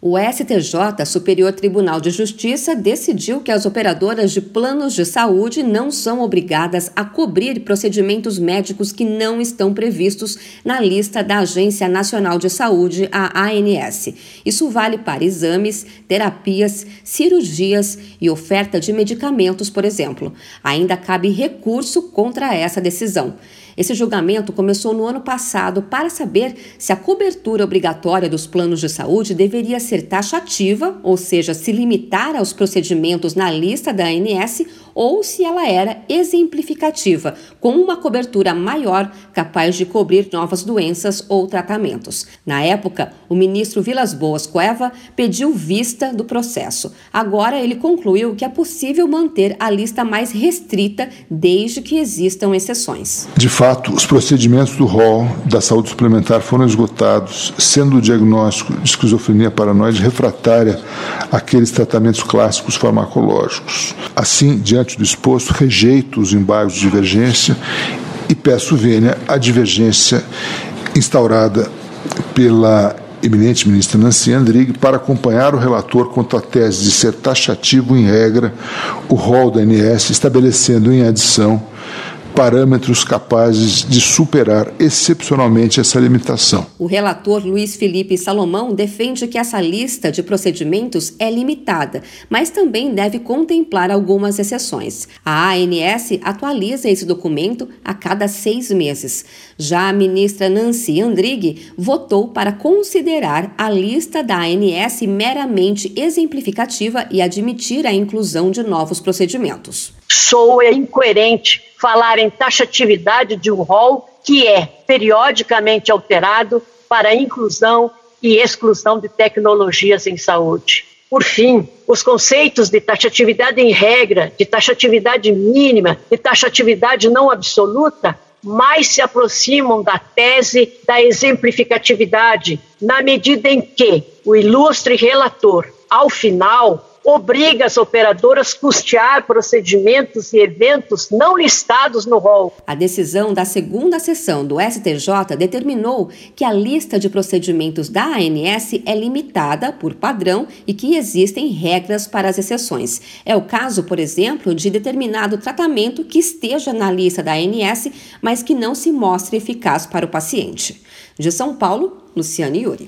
O STJ, Superior Tribunal de Justiça, decidiu que as operadoras de planos de saúde não são obrigadas a cobrir procedimentos médicos que não estão previstos na lista da Agência Nacional de Saúde, a ANS. Isso vale para exames, terapias, cirurgias e oferta de medicamentos, por exemplo. Ainda cabe recurso contra essa decisão. Esse julgamento começou no ano passado para saber se a cobertura obrigatória dos planos de saúde deveria ser taxativa, ou seja, se limitar aos procedimentos na lista da ANS, ou se ela era exemplificativa, com uma cobertura maior capaz de cobrir novas doenças ou tratamentos. Na época, o ministro Vilas Boas Cueva pediu vista do processo. Agora ele concluiu que é possível manter a lista mais restrita desde que existam exceções. De fato, os procedimentos do rol da saúde suplementar foram esgotados, sendo o diagnóstico de esquizofrenia paranoide refratária àqueles tratamentos clássicos farmacológicos. Assim, diante do exposto, rejeito os embargos de divergência e peço vênia a divergência instaurada pela eminente ministra Nancy Andrighi para acompanhar o relator quanto à tese de ser taxativo em regra o rol da ANS, estabelecendo em adição parâmetros capazes de superar excepcionalmente essa limitação. O relator Luiz Felipe Salomão defende que essa lista de procedimentos é limitada, mas também deve contemplar algumas exceções. A ANS atualiza esse documento a cada seis meses. Já a ministra Nancy Andrighi votou para considerar a lista da ANS meramente exemplificativa e admitir a inclusão de novos procedimentos. Soa incoerente falar em taxatividade de um rol que é periodicamente alterado para inclusão e exclusão de tecnologias em saúde. Por fim, os conceitos de taxatividade em regra, de taxatividade mínima, de taxatividade não absoluta mais se aproximam da tese da exemplificatividade, na medida em que o ilustre relator, ao final, obriga as operadoras a custear procedimentos e eventos não listados no rol. A decisão da segunda sessão do STJ determinou que a lista de procedimentos da ANS é limitada por padrão e que existem regras para as exceções. É o caso, por exemplo, de determinado tratamento que esteja na lista da ANS, mas que não se mostre eficaz para o paciente. De São Paulo, Luciane Yuri.